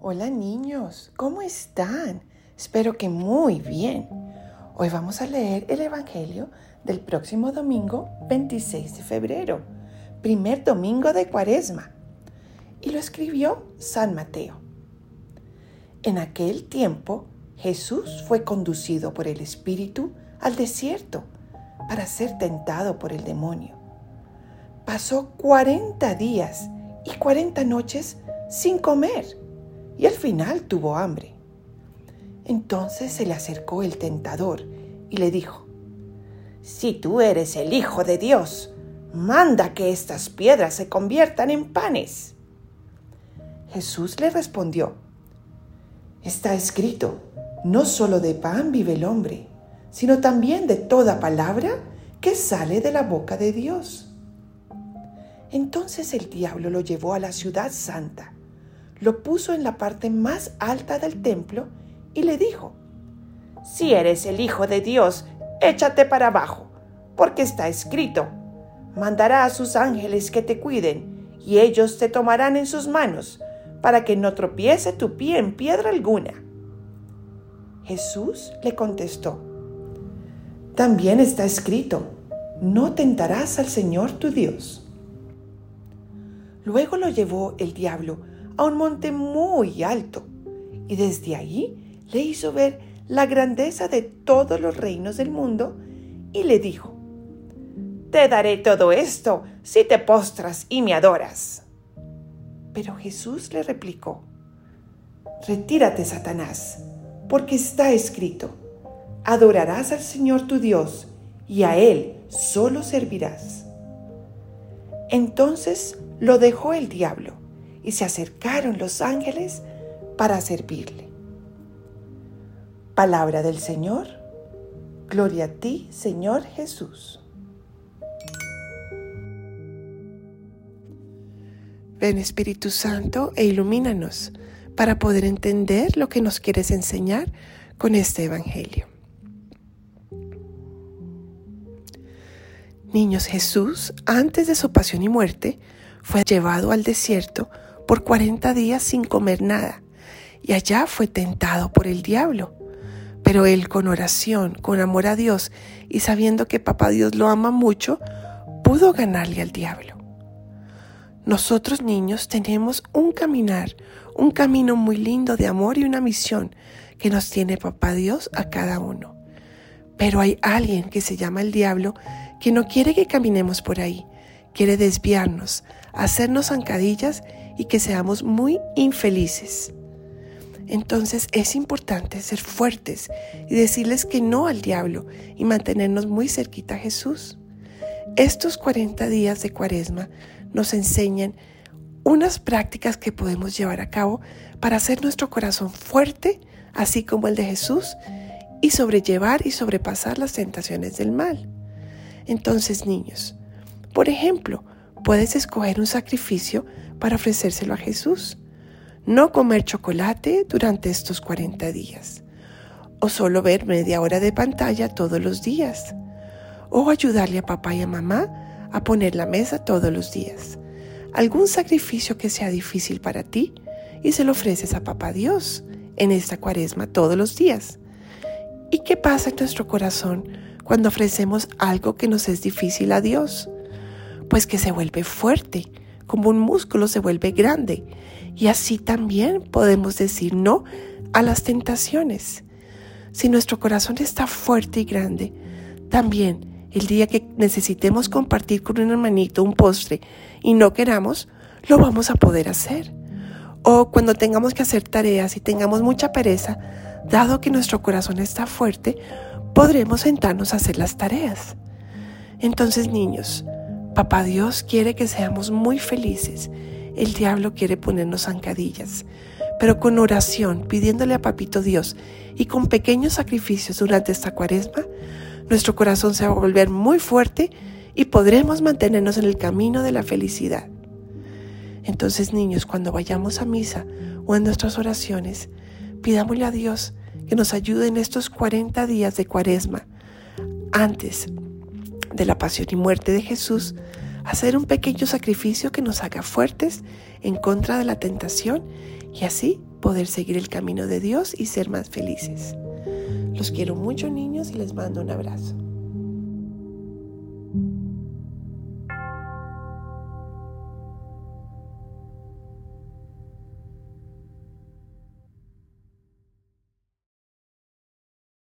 Hola niños, ¿cómo están? Espero que muy bien. Hoy vamos a leer el Evangelio del próximo domingo 26 de febrero, primer domingo de Cuaresma. Y lo escribió San Mateo. En aquel tiempo Jesús fue conducido por el Espíritu al desierto para ser tentado por el demonio. Pasó 40 días y 40 noches sin comer y al final tuvo hambre. Entonces se le acercó el tentador y le dijo, Si tú eres el Hijo de Dios, manda que estas piedras se conviertan en panes. Jesús le respondió, Está escrito, no solo de pan vive el hombre, sino también de toda palabra que sale de la boca de Dios. Entonces el diablo lo llevó a la ciudad santa lo puso en la parte más alta del templo y le dijo, Si eres el Hijo de Dios, échate para abajo, porque está escrito, mandará a sus ángeles que te cuiden, y ellos te tomarán en sus manos, para que no tropiece tu pie en piedra alguna. Jesús le contestó, También está escrito, no tentarás al Señor tu Dios. Luego lo llevó el diablo a un monte muy alto y desde allí le hizo ver la grandeza de todos los reinos del mundo y le dijo, Te daré todo esto si te postras y me adoras. Pero Jesús le replicó, Retírate, Satanás, porque está escrito, adorarás al Señor tu Dios y a Él solo servirás. Entonces lo dejó el diablo y se acercaron los ángeles para servirle. Palabra del Señor. Gloria a ti, Señor Jesús. Ven Espíritu Santo e ilumínanos para poder entender lo que nos quieres enseñar con este Evangelio. Niños, Jesús, antes de su pasión y muerte, fue llevado al desierto por cuarenta días sin comer nada, y allá fue tentado por el diablo. Pero él con oración, con amor a Dios y sabiendo que Papá Dios lo ama mucho, pudo ganarle al diablo. Nosotros niños tenemos un caminar, un camino muy lindo de amor y una misión que nos tiene Papá Dios a cada uno. Pero hay alguien que se llama el diablo que no quiere que caminemos por ahí, quiere desviarnos, hacernos zancadillas y que seamos muy infelices. Entonces es importante ser fuertes y decirles que no al diablo y mantenernos muy cerquita a Jesús. Estos 40 días de cuaresma nos enseñan unas prácticas que podemos llevar a cabo para hacer nuestro corazón fuerte, así como el de Jesús, y sobrellevar y sobrepasar las tentaciones del mal. Entonces, niños, por ejemplo, puedes escoger un sacrificio para ofrecérselo a Jesús. No comer chocolate durante estos 40 días. O solo ver media hora de pantalla todos los días. O ayudarle a papá y a mamá a poner la mesa todos los días. Algún sacrificio que sea difícil para ti y se lo ofreces a papá Dios en esta cuaresma todos los días. ¿Y qué pasa en nuestro corazón cuando ofrecemos algo que nos es difícil a Dios? Pues que se vuelve fuerte como un músculo se vuelve grande. Y así también podemos decir no a las tentaciones. Si nuestro corazón está fuerte y grande, también el día que necesitemos compartir con un hermanito un postre y no queramos, lo vamos a poder hacer. O cuando tengamos que hacer tareas y tengamos mucha pereza, dado que nuestro corazón está fuerte, podremos sentarnos a hacer las tareas. Entonces, niños, Papá Dios quiere que seamos muy felices. El diablo quiere ponernos zancadillas. Pero con oración, pidiéndole a Papito Dios y con pequeños sacrificios durante esta cuaresma, nuestro corazón se va a volver muy fuerte y podremos mantenernos en el camino de la felicidad. Entonces, niños, cuando vayamos a misa o en nuestras oraciones, pidámosle a Dios que nos ayude en estos 40 días de cuaresma antes de la pasión y muerte de Jesús, hacer un pequeño sacrificio que nos haga fuertes en contra de la tentación y así poder seguir el camino de Dios y ser más felices. Los quiero mucho niños y les mando un abrazo.